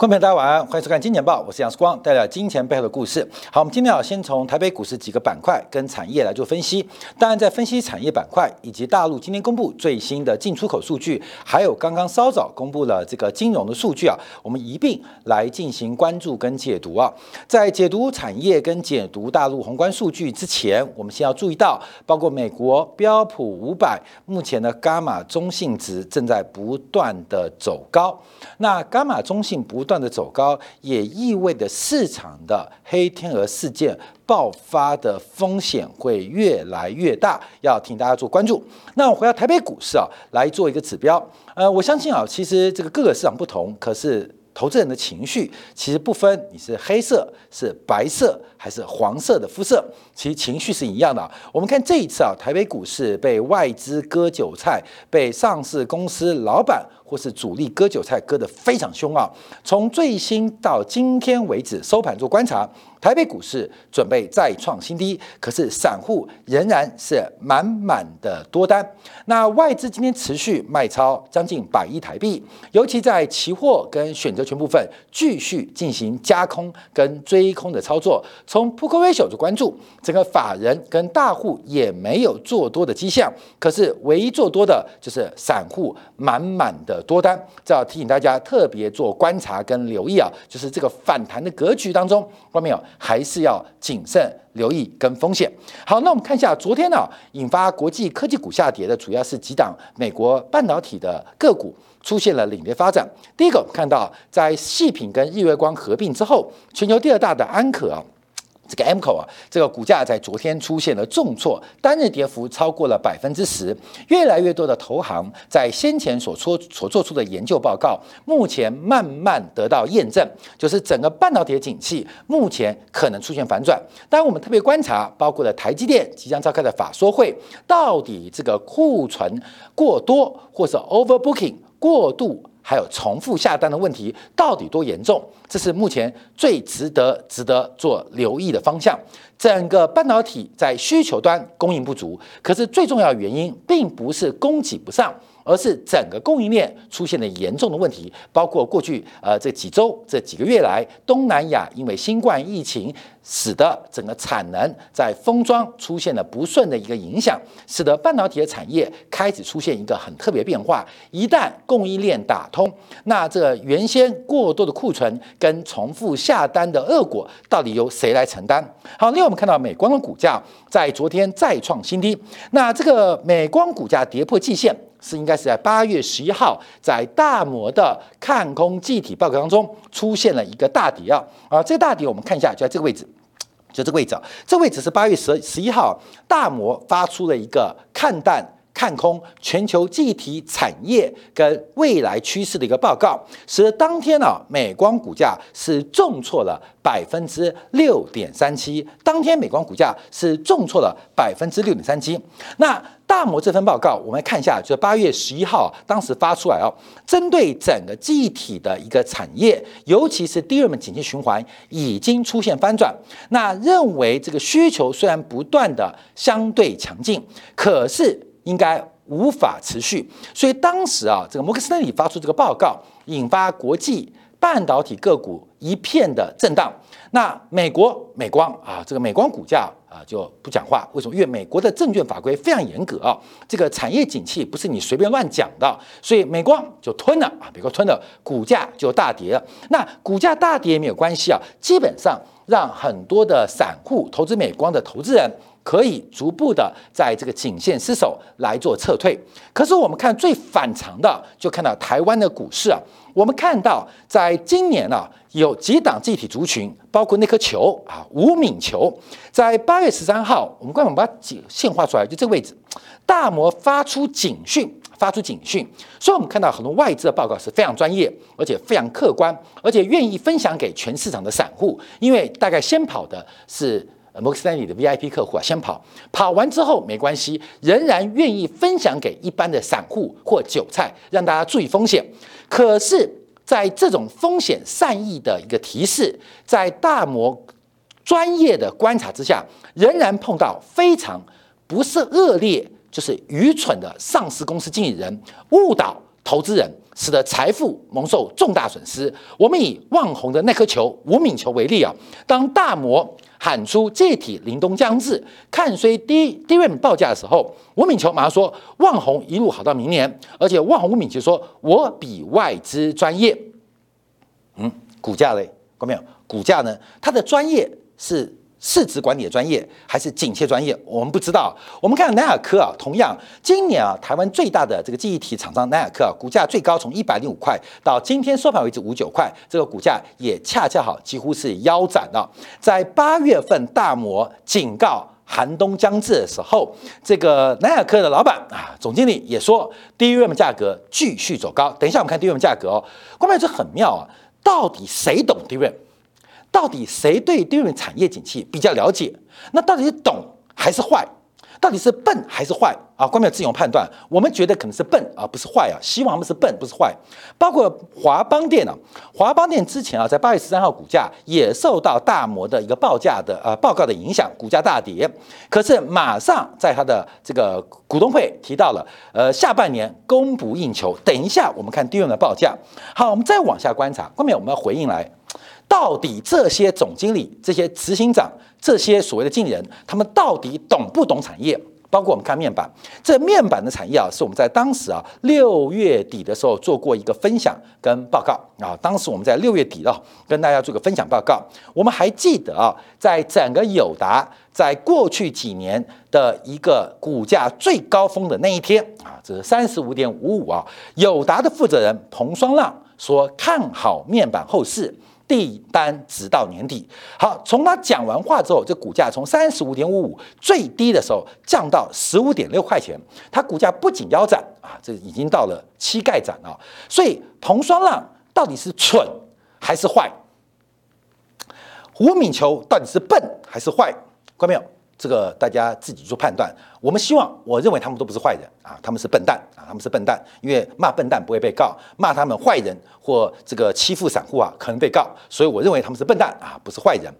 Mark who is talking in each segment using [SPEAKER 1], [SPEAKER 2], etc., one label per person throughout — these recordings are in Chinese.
[SPEAKER 1] 观众朋友，大家晚安，欢迎收看《金钱报》，我是杨世光，带来金钱背后的故事。好，我们今天要先从台北股市几个板块跟产业来做分析。当然，在分析产业板块以及大陆今天公布最新的进出口数据，还有刚刚稍早公布了这个金融的数据啊，我们一并来进行关注跟解读啊。在解读产业跟解读大陆宏观数据之前，我们先要注意到，包括美国标普五百目前的伽马中性值正在不断的走高。那伽马中性不断的走高，也意味着市场的黑天鹅事件爆发的风险会越来越大，要请大家做关注。那我回到台北股市啊，来做一个指标。呃，我相信啊，其实这个各个市场不同，可是。投资人的情绪其实不分你是黑色、是白色还是黄色的肤色，其实情绪是一样的。我们看这一次啊，台北股市被外资割韭菜，被上市公司老板或是主力割韭菜割得非常凶啊。从最新到今天为止收盘做观察。台北股市准备再创新低，可是散户仍然是满满的多单。那外资今天持续卖超将近百亿台币，尤其在期货跟选择权部分继续进行加空跟追空的操作。从扑克威手的关注，整个法人跟大户也没有做多的迹象，可是唯一做多的就是散户满满的多单。这要提醒大家特别做观察跟留意啊，就是这个反弹的格局当中，外面有。还是要谨慎留意跟风险。好，那我们看一下昨天呢，引发国际科技股下跌的主要是几档美国半导体的个股出现了领跌发展。第一个，我们看到在细品跟日月光合并之后，全球第二大的安可啊。这个 M 口啊，这个股价在昨天出现了重挫，单日跌幅超过了百分之十。越来越多的投行在先前所出所做出的研究报告，目前慢慢得到验证，就是整个半导体的景气目前可能出现反转。当，我们特别观察，包括了台积电即将召开的法说会，到底这个库存过多或是 overbooking 过度。还有重复下单的问题到底多严重？这是目前最值得值得做留意的方向。整个半导体在需求端供应不足，可是最重要的原因并不是供给不上。而是整个供应链出现了严重的问题，包括过去呃这几周这几个月来，东南亚因为新冠疫情，使得整个产能在封装出现了不顺的一个影响，使得半导体的产业开始出现一个很特别变化。一旦供应链打通，那这原先过多的库存跟重复下单的恶果，到底由谁来承担？好，另外我们看到美光的股价在昨天再创新低，那这个美光股价跌破季线。是应该是在八月十一号，在大摩的看空计体报告当中出现了一个大底啊啊，这个大底我们看一下，就在这个位置，就这个位置啊，这位置是八月十十一号，大摩发出了一个看淡。看空全球记忆体产业跟未来趋势的一个报告，使得当天呢，美光股价是重挫了百分之六点三七。当天美光股价是重挫了百分之六点三七。那大摩这份报告，我们来看一下，就是八月十一号当时发出来哦，针对整个记忆体的一个产业，尤其是第二轮景气循环已经出现翻转。那认为这个需求虽然不断的相对强劲，可是。应该无法持续，所以当时啊，这个摩根斯丹利发出这个报告，引发国际半导体个股一片的震荡。那美国美光啊，这个美光股价啊就不讲话，为什么？因为美国的证券法规非常严格啊，这个产业景气不是你随便乱讲的，所以美光就吞了啊，美国吞了，股价就大跌了。那股价大跌也没有关系啊，基本上让很多的散户投资美光的投资人。可以逐步的在这个颈线失守来做撤退，可是我们看最反常的，就看到台湾的股市啊，我们看到在今年呢，有几档集体族群，包括那颗球啊，吴敏球，在八月十三号，我们官方把它线画出来，就这个位置，大摩发出警讯，发出警讯，所以我们看到很多外资的报告是非常专业，而且非常客观，而且愿意分享给全市场的散户，因为大概先跑的是。摩根斯丹利的 VIP 客户啊，先跑，跑完之后没关系，仍然愿意分享给一般的散户或韭菜，让大家注意风险。可是，在这种风险善意的一个提示，在大摩专业的观察之下，仍然碰到非常不是恶劣，就是愚蠢的上市公司经理人误导。投资人，使得财富蒙受重大损失。我们以万红的那颗球吴敏球为例啊，当大摩喊出这体凛冬将至，看衰低低润报价的时候，吴敏球马上说万红一路好到明年，而且万红吴敏球说我比外资专业。嗯，股价嘞，看到没有？股价呢？它的专业是。市值管理的专业还是警切专业，我们不知道。我们看南亚科啊，同样今年啊，台湾最大的这个记忆体厂商南亚科啊，股价最高从一百零五块到今天收盘为止五九块，这个股价也恰恰好几乎是腰斩了。在八月份大摩警告寒冬将至的时候，这个南亚科的老板啊，总经理也说，DRAM 价格继续走高。等一下我们看 DRAM 价格哦，关键这很妙啊，到底谁懂 DRAM？到底谁对低润产业景气比较了解？那到底是懂还是坏？到底是笨还是坏啊？官媒自由判断，我们觉得可能是笨啊，不是坏啊。希望他们是笨，不是坏。包括华邦电啊，华邦电之前啊，在八月十三号股价也受到大摩的一个报价的呃报告的影响，股价大跌。可是马上在他的这个股东会提到了，呃，下半年供不应求。等一下我们看低润的报价。好，我们再往下观察，后面我们要回应来。到底这些总经理、这些执行长、这些所谓的经理人，他们到底懂不懂产业？包括我们看面板，这面板的产业啊，是我们在当时啊六月底的时候做过一个分享跟报告啊。当时我们在六月底啊，跟大家做个分享报告。我们还记得啊，在整个友达在过去几年的一个股价最高峰的那一天啊，这是三十五点五五啊。友达的负责人彭双浪说看好面板后市。订单直到年底。好，从他讲完话之后，这股价从三十五点五五最低的时候降到十五点六块钱，它股价不仅腰斩啊，这已经到了膝盖斩啊。所以彭双浪到底是蠢还是坏？吴敏球到底是笨还是坏？看到没有？这个大家自己做判断。我们希望，我认为他们都不是坏人啊，他们是笨蛋啊，他们是笨蛋，因为骂笨蛋不会被告，骂他们坏人或这个欺负散户啊，可能被告。所以我认为他们是笨蛋啊，不是坏人。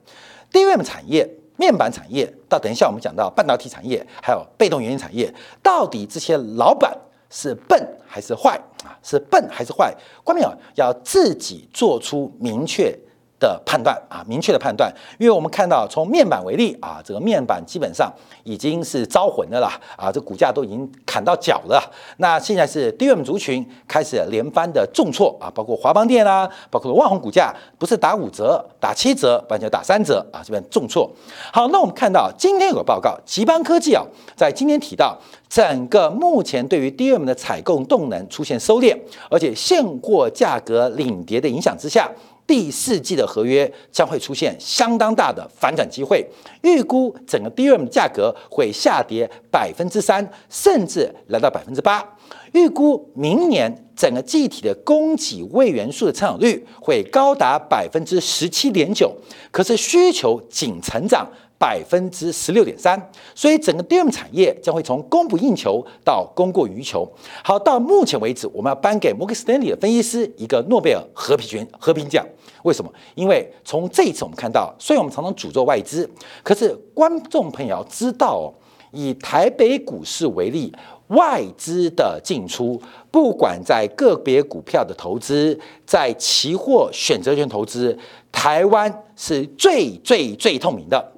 [SPEAKER 1] DRAM 产业、面板产业，到等一下我们讲到半导体产业，还有被动元件产业，到底这些老板是笨还是坏啊？是笨还是坏？关键要自己做出明确。的判断啊，明确的判断，因为我们看到从面板为例啊，这个面板基本上已经是招魂的啦啊，这股价都已经砍到脚了。那现在是 DRAM 族群开始连番的重挫啊，包括华邦电啦，包括万宏股价不是打五折，打七折，完全打三折啊，这边重挫。好，那我们看到今天有个报告，吉邦科技啊，在今天提到整个目前对于 DRAM 的采购动能出现收敛，而且现货价格领跌的影响之下。第四季的合约将会出现相当大的反转机会，预估整个 DRAM 价格会下跌百分之三，甚至来到百分之八。预估明年整个记忆体的供给位元素的成长率会高达百分之十七点九，可是需求仅成长。百分之十六点三，所以整个 DRAM 产业将会从供不应求到供过于求。好，到目前为止，我们要颁给摩根斯丹利的分析师一个诺贝尔和平权和平奖。为什么？因为从这一次我们看到，虽然我们常常诅咒外资，可是观众朋友要知道哦，以台北股市为例，外资的进出，不管在个别股票的投资，在期货选择权投资，台湾是最最最透明的。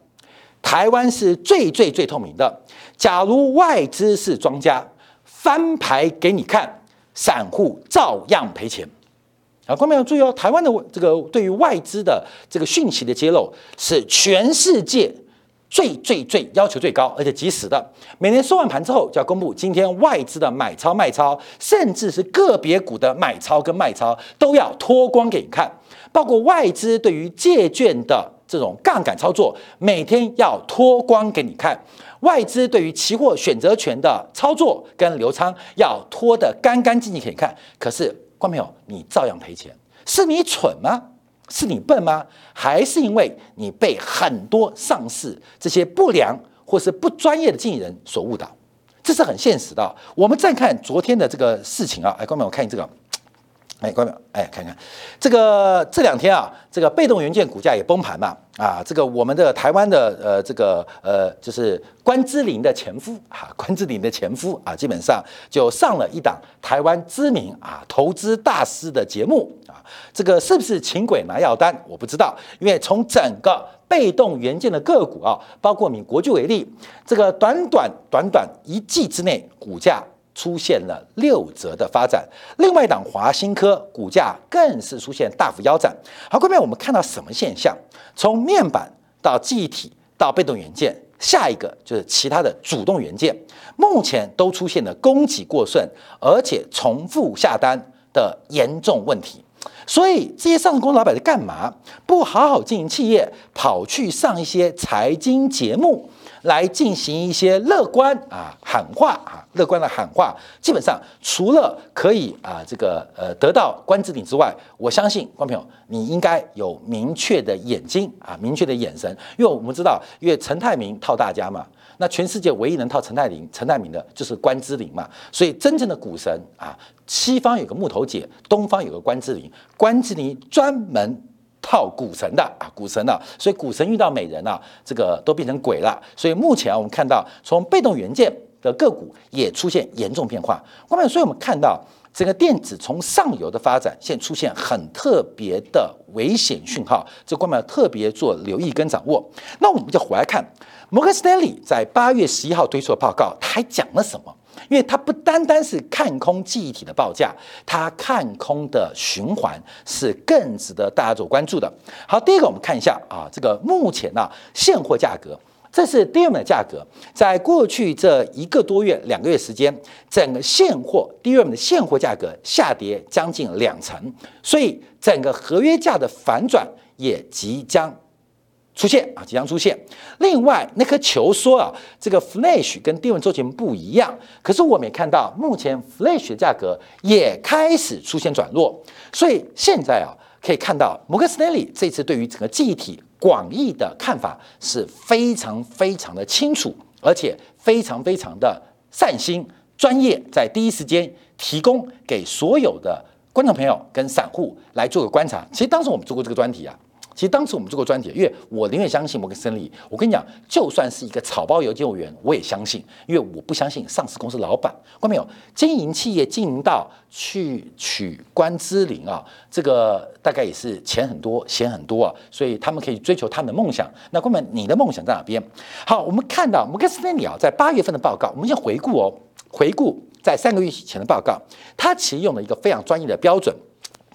[SPEAKER 1] 台湾是最最最透明的。假如外资是庄家，翻牌给你看，散户照样赔钱。啊，观众要注意哦，台湾的这个对于外资的这个讯息的揭露，是全世界最最最要求最高，而且及时的。每年收完盘之后，就要公布今天外资的买超卖超，甚至是个别股的买超跟卖超，都要脱光给你看。包括外资对于借券的。这种杠杆操作，每天要脱光给你看；外资对于期货选择权的操作跟流仓，要脱得干干净净给你看。可是，观众朋友，你照样赔钱，是你蠢吗？是你笨吗？还是因为你被很多上市这些不良或是不专业的经纪人所误导？这是很现实的。我们再看昨天的这个事情啊，哎，观众朋友看这个。哎，观众，哎，看看这个这两天啊，这个被动元件股价也崩盘嘛，啊，这个我们的台湾的呃，这个呃，就是关之琳的前夫啊，关之琳的前夫啊，基本上就上了一档台湾知名啊投资大师的节目啊，这个是不是请鬼拿药单？我不知道，因为从整个被动元件的个股啊，包括以国巨为例，这个短短短短一季之内，股价。出现了六折的发展，另外一档华新科股价更是出现大幅腰斩。好，各位，我们看到什么现象？从面板到记忆体到被动元件，下一个就是其他的主动元件，目前都出现了供给过剩，而且重复下单的严重问题。所以这些上市公司老板在干嘛？不好好经营企业，跑去上一些财经节目。来进行一些乐观啊喊话啊，乐观的喊话，基本上除了可以啊这个呃得到关之顶之外，我相信观众朋友你应该有明确的眼睛啊，明确的眼神，因为我们知道，因为陈泰明套大家嘛，那全世界唯一能套陈泰明陈泰明的就是关之琳嘛，所以真正的股神啊，西方有个木头姐，东方有个关之琳，关之琳专门。套股神的啊，股神的，所以股神遇到美人啊，这个都变成鬼了。所以目前啊，我们看到从被动元件的个股也出现严重变化。关键，所以我们看到整个电子从上游的发展，现出现很特别的危险讯号，这关键特别做留意跟掌握。那我们就回来看摩根斯丹利在八月十一号推出的报告，他还讲了什么？因为它不单单是看空记忆体的报价，它看空的循环是更值得大家做关注的。好，第一个我们看一下啊，这个目前呢现货价格，这是 DRAM 的价格，在过去这一个多月、两个月时间，整个现货 DRAM 的现货价格下跌将近两成，所以整个合约价的反转也即将。出现啊，即将出现。另外，那颗球说啊，这个 Flash 跟低温周期不一样。可是我们也看到，目前 Flash 的价格也开始出现转弱。所以现在啊，可以看到摩根斯丹利这次对于整个记忆体广义的看法是非常非常的清楚，而且非常非常的善心专业，在第一时间提供给所有的观众朋友跟散户来做个观察。其实当时我们做过这个专题啊。其实当时我们做过专题，因为我宁愿相信摩根森利。我跟你讲，就算是一个草包邮件员，我也相信，因为我不相信上市公司老板。看到没有？经营企业经营到去取关之琳啊，这个大概也是钱很多，钱很多啊，所以他们可以追求他们的梦想。那关门，你的梦想在哪边？好，我们看到摩根斯丹利啊，在八月份的报告，我们先回顾哦，回顾在三个月前的报告，他其实用了一个非常专业的标准。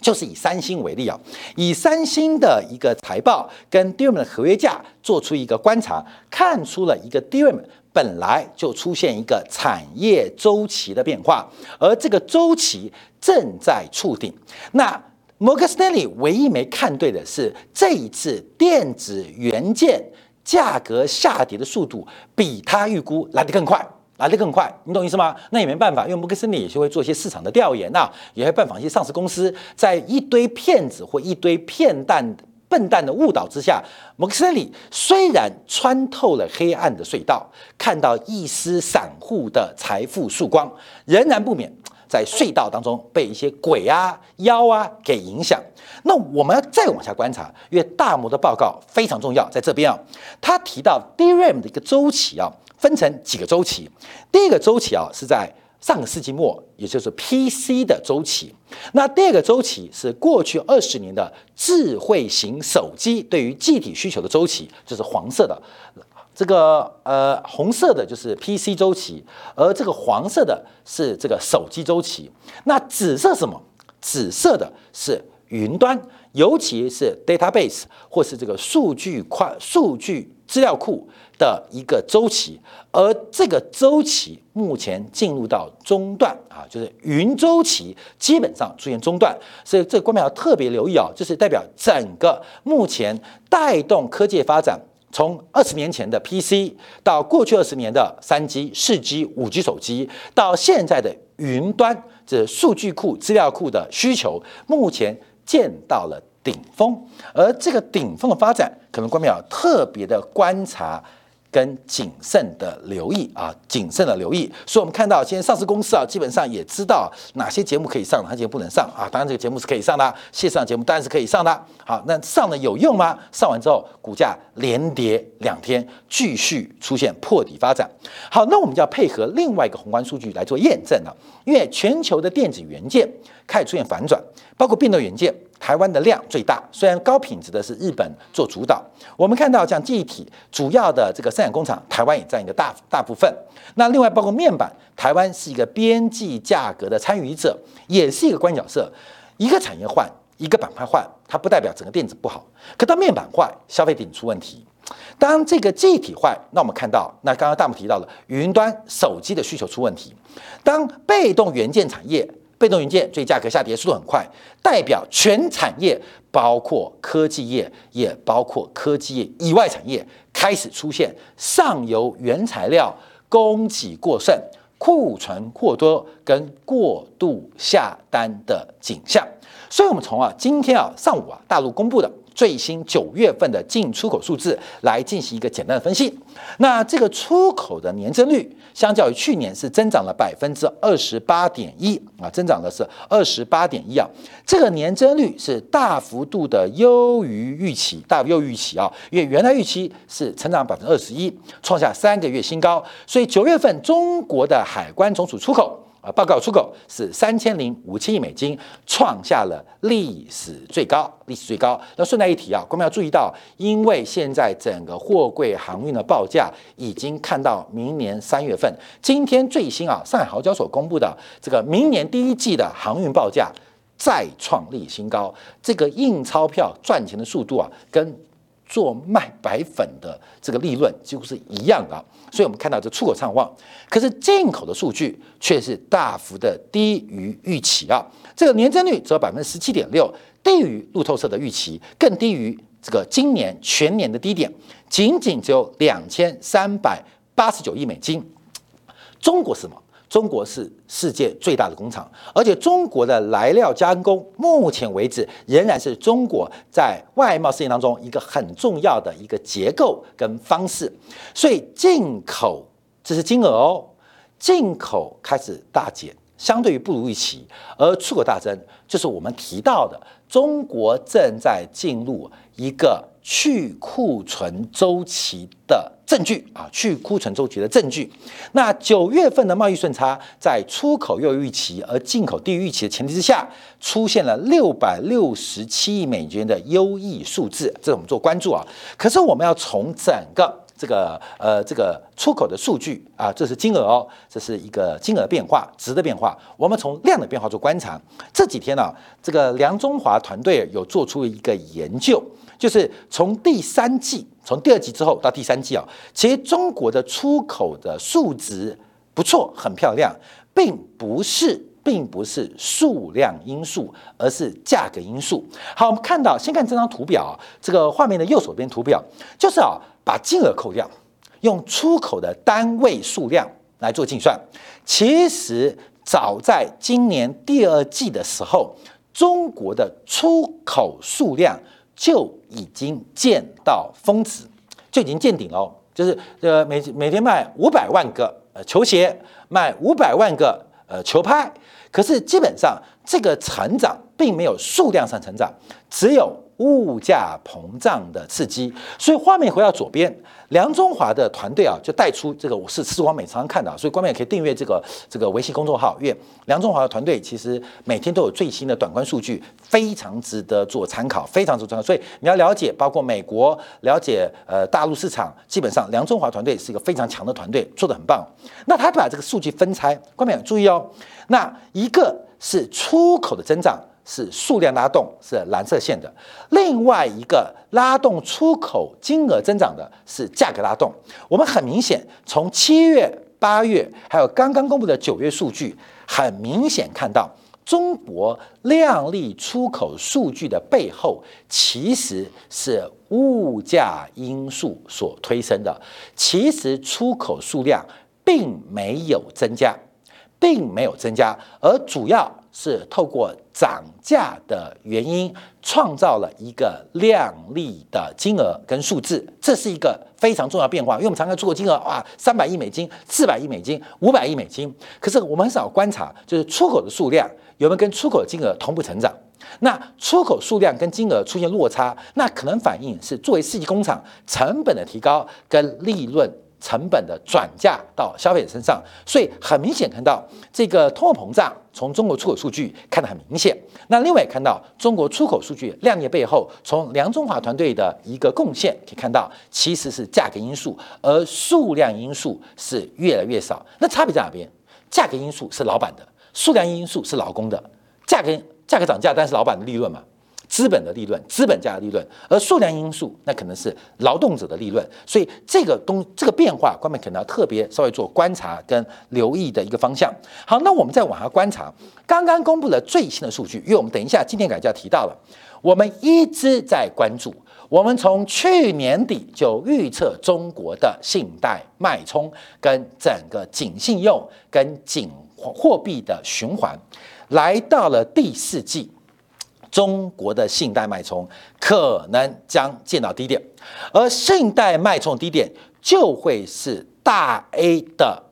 [SPEAKER 1] 就是以三星为例啊，以三星的一个财报跟 DRAM 的合约价做出一个观察，看出了一个 DRAM 本来就出现一个产业周期的变化，而这个周期正在触顶。那摩根斯丹利唯一没看对的是，这一次电子元件价格下跌的速度比他预估来得更快。来得更快，你懂意思吗？那也没办法，因为摩根森利也是会做一些市场的调研呐，也会拜访一些上市公司，在一堆骗子或一堆骗蛋笨蛋的误导之下，摩根森利虽然穿透了黑暗的隧道，看到一丝散户的财富曙光，仍然不免在隧道当中被一些鬼啊妖啊给影响。那我们要再往下观察，因为大摩的报告非常重要，在这边啊，他提到 DRAM 的一个周期啊。分成几个周期，第一个周期啊是在上个世纪末，也就是 PC 的周期。那第二个周期是过去二十年的智慧型手机对于具体需求的周期，就是黄色的。这个呃红色的就是 PC 周期，而这个黄色的是这个手机周期。那紫色什么？紫色的是云端，尤其是 database 或是这个数据块、数据资料库。的一个周期，而这个周期目前进入到中段啊，就是云周期基本上出现中段，所以这个观众要特别留意啊，就是代表整个目前带动科技发展，从二十年前的 PC 到过去二十年的三 G、四 G、五 G 手机，到现在的云端这数据库、资料库的需求，目前见到了顶峰，而这个顶峰的发展，可能观众要特别的观察。跟谨慎的留意啊，谨慎的留意。所以，我们看到今天上市公司啊，基本上也知道哪些节目可以上，哪些节目不能上啊。当然，这个节目是可以上的，线上节目当然是可以上的。好，那上了有用吗？上完之后，股价连跌两天，继续出现破底发展。好，那我们就要配合另外一个宏观数据来做验证了，因为全球的电子元件开始出现反转，包括变动元件。台湾的量最大，虽然高品质的是日本做主导。我们看到像记忆体主要的这个生产工厂，台湾也占一个大大部分。那另外包括面板，台湾是一个边际价格的参与者，也是一个关角色。一个产业换，一个板块换，它不代表整个电子不好。可当面板坏，消费品出问题；当这个记忆体坏，那我们看到，那刚刚大木提到了云端手机的需求出问题。当被动元件产业。被动元件最价格下跌速度很快，代表全产业，包括科技业，也包括科技业以外产业，开始出现上游原材料供给过剩、库存过多跟过度下单的景象。所以，我们从啊今天啊上午啊大陆公布的。最新九月份的进出口数字来进行一个简单的分析。那这个出口的年增率，相较于去年是增长了百分之二十八点一啊，增长的是二十八点一啊。这个年增率是大幅度的优于预期，大优于预期啊，因为原来预期是成长百分之二十一，创下三个月新高。所以九月份中国的海关总署出口。报告出口是三千零五千亿美金，创下了历史最高，历史最高。那顺带一提啊，我们要注意到，因为现在整个货柜航运的报价已经看到明年三月份。今天最新啊，上海豪交所公布的这个明年第一季的航运报价再创历史新高，这个印钞票赚钱的速度啊，跟做卖白粉的这个利润几乎是一样的，所以我们看到这出口畅旺，可是进口的数据却是大幅的低于预期啊！这个年增率只有百分之十七点六，低于路透社的预期，更低于这个今年全年的低点，仅仅只有两千三百八十九亿美金。中国是什么？中国是世界最大的工厂，而且中国的来料加工，目前为止仍然是中国在外贸事业当中一个很重要的一个结构跟方式。所以进口这是金额哦，进口开始大减，相对于不如预期，而出口大增，就是我们提到的中国正在进入一个。去库存周期的证据啊，去库存周期的证据。那九月份的贸易顺差在出口又预期，而进口低于预期的前提之下，出现了六百六十七亿美元的优异数字，这是我们做关注啊。可是我们要从整个这个呃这个出口的数据啊，这是金额哦，这是一个金额变化、值的变化。我们从量的变化做观察。这几天呢，这个梁中华团队有做出一个研究。就是从第三季，从第二季之后到第三季啊，其实中国的出口的数值不错，很漂亮，并不是，并不是数量因素，而是价格因素。好，我们看到，先看这张图表，这个画面的右手边图表，就是啊，把金额扣掉，用出口的单位数量来做计算。其实早在今年第二季的时候，中国的出口数量。就已经见到峰值，就已经见顶了。就是呃每每天卖五百万个呃球鞋，卖五百万个呃球拍，可是基本上这个成长并没有数量上成长，只有。物价膨胀的刺激，所以画面回到左边，梁中华的团队啊，就带出这个我是视光美常常看到，所以观众也可以订阅这个这个微信公众号，因为梁中华的团队其实每天都有最新的短观数据，非常值得做参考，非常值得参考。所以你要了解，包括美国了解呃大陆市场，基本上梁中华团队是一个非常强的团队，做得很棒。那他把这个数据分拆，观众注意哦，那一个是出口的增长。是数量拉动，是蓝色线的；另外一个拉动出口金额增长的是价格拉动。我们很明显从七月、八月，还有刚刚公布的九月数据，很明显看到中国靓丽出口数据的背后，其实是物价因素所推升的。其实出口数量并没有增加，并没有增加，而主要。是透过涨价的原因，创造了一个量丽的金额跟数字，这是一个非常重要变化。因为我们常常出口金额啊，三百亿美金、四百亿美金、五百亿美金，可是我们很少观察，就是出口的数量有没有跟出口金额同步成长。那出口数量跟金额出现落差，那可能反映是作为世纪工厂成本的提高跟利润。成本的转嫁到消费者身上，所以很明显看到这个通货膨胀从中国出口数据看得很明显。那另外看到中国出口数据亮丽背后，从梁中华团队的一个贡献可以看到，其实是价格因素，而数量因素是越来越少。那差别在哪边？价格因素是老板的，数量因素是劳工的。价格价格涨价，但是老板的利润嘛。资本的利润，资本家的利润，而数量因素那可能是劳动者的利润，所以这个东这个变化，官们可能要特别稍微做观察跟留意的一个方向。好，那我们再往下观察，刚刚公布了最新的数据，因为我们等一下今天改就要提到了，我们一直在关注，我们从去年底就预测中国的信贷脉冲跟整个紧信用跟紧货币的循环，来到了第四季。中国的信贷脉冲可能将见到低点，而信贷脉冲低点就会是大 A 的。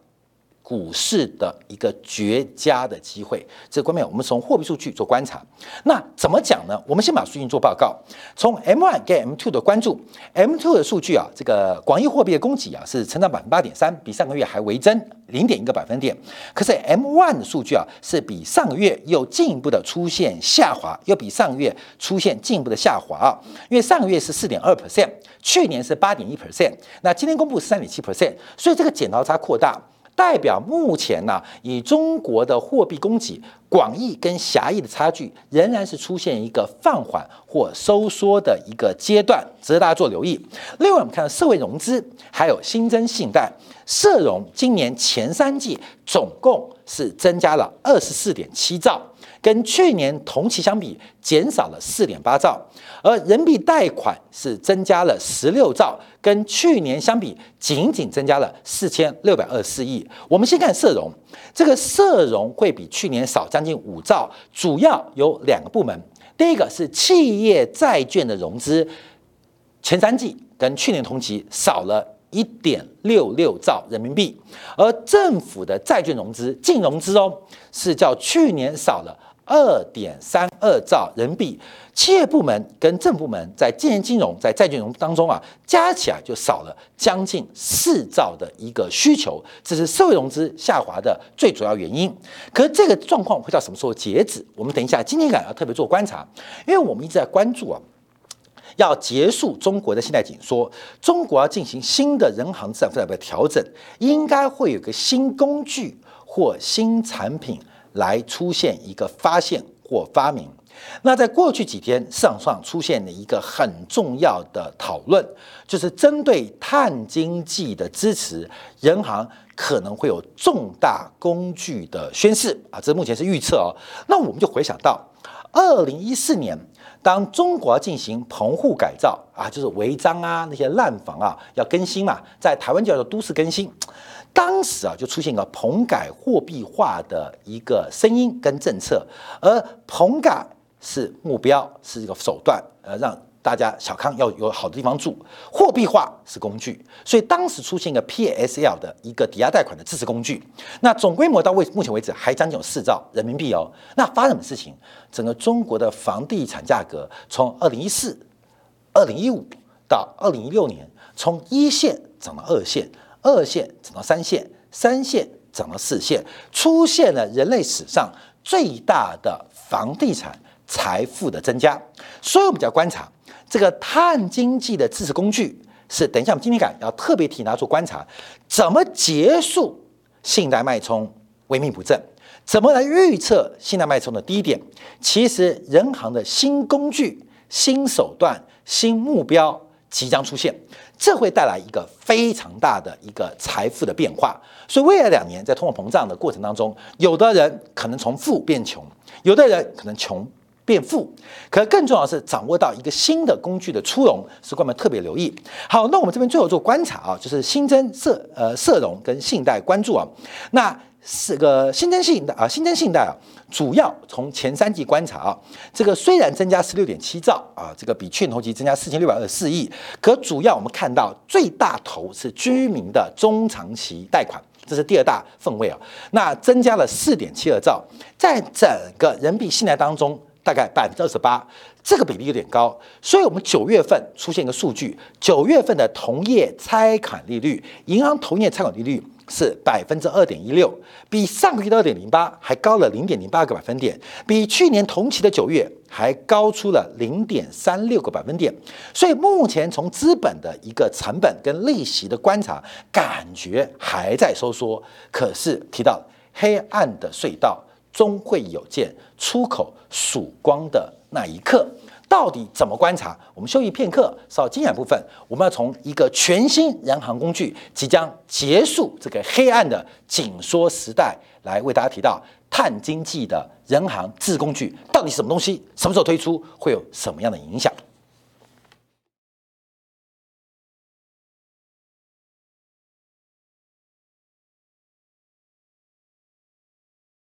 [SPEAKER 1] 股市的一个绝佳的机会，这个方面我们从货币数据做观察。那怎么讲呢？我们先把数据做报告。从 M1 跟 M2 的关注，M2 的数据啊，这个广义货币的供给啊是成长百分之八点三，比上个月还微增零点一个百分点。可是 M1 的数据啊是比上个月又进一步的出现下滑，又比上个月出现进一步的下滑啊。因为上个月是四点二 percent，去年是八点一 percent，那今天公布是三点七 percent，所以这个剪刀差扩大。代表目前呢，以中国的货币供给广义跟狭义的差距，仍然是出现一个放缓或收缩的一个阶段，值得大家做留意。另外，我们看到社会融资还有新增信贷，社融今年前三季总共是增加了二十四点七兆。跟去年同期相比，减少了四点八兆，而人民币贷款是增加了十六兆，跟去年相比，仅仅增加了四千六百二十四亿。我们先看社融，这个社融会比去年少将近五兆，主要有两个部门，第一个是企业债券的融资，前三季跟去年同期少了一点六六兆人民币，而政府的债券融资净融资哦，是较去年少了。二点三二兆人民币，企业部门跟政府部门在建金融、在债券融当中啊，加起来就少了将近四兆的一个需求，这是社会融资下滑的最主要原因。可是这个状况会到什么时候截止？我们等一下今天感要特别做观察，因为我们一直在关注啊，要结束中国的信贷紧缩，中国要进行新的人行资产负债表调整，应该会有个新工具或新产品。来出现一个发现或发明，那在过去几天市场上出现了一个很重要的讨论，就是针对碳经济的支持，人行可能会有重大工具的宣示啊，这目前是预测哦。那我们就回想到二零一四年，当中国进行棚户改造啊，就是违章啊那些烂房啊要更新嘛，在台湾叫做都市更新。当时啊，就出现一个棚改货币化的一个声音跟政策，而棚改是目标，是一个手段，呃，让大家小康要有好的地方住；货币化是工具，所以当时出现一个 PSL 的一个抵押贷款的支持工具。那总规模到为目前为止还将近有四兆人民币哦。那发生什么事情？整个中国的房地产价格从二零一四、二零一五到二零一六年，从一线涨到二线。二线涨到三线，三线涨到四线，出现了人类史上最大的房地产财富的增加。所以，我们就要观察这个碳经济的支持工具是。等一下，我们今天感要特别提拿出观察，怎么结束信贷脉冲萎靡不振？怎么来预测信贷脉冲的低点？其实，人行的新工具、新手段、新目标即将出现。这会带来一个非常大的一个财富的变化，所以未来两年在通货膨胀的过程当中，有的人可能从富变穷，有的人可能穷变富，可更重要的是掌握到一个新的工具的出笼，是官们特别留意。好，那我们这边最后做观察啊，就是新增社呃社融跟信贷关注啊，那是个新增信贷啊，新增信贷啊，主要从前三季观察啊，这个虽然增加十六点七兆啊，这个比去年同期增加四千六百二十四亿，可主要我们看到最大头是居民的中长期贷款，这是第二大份位啊，那增加了四点七二兆，在整个人民币信贷当中。大概百分之二十八，这个比例有点高，所以我们九月份出现一个数据，九月份的同业拆款利率，银行同业拆款利率是百分之二点一六，比上个月的二点零八还高了零点零八个百分点，比去年同期的九月还高出了零点三六个百分点。所以目前从资本的一个成本跟利息的观察，感觉还在收缩，可是提到黑暗的隧道。终会有见出口曙光的那一刻，到底怎么观察？我们休息片刻，稍精简部分，我们要从一个全新人行工具即将结束这个黑暗的紧缩时代，来为大家提到碳经济的人行制工具到底什么东西，什么时候推出，会有什么样的影响？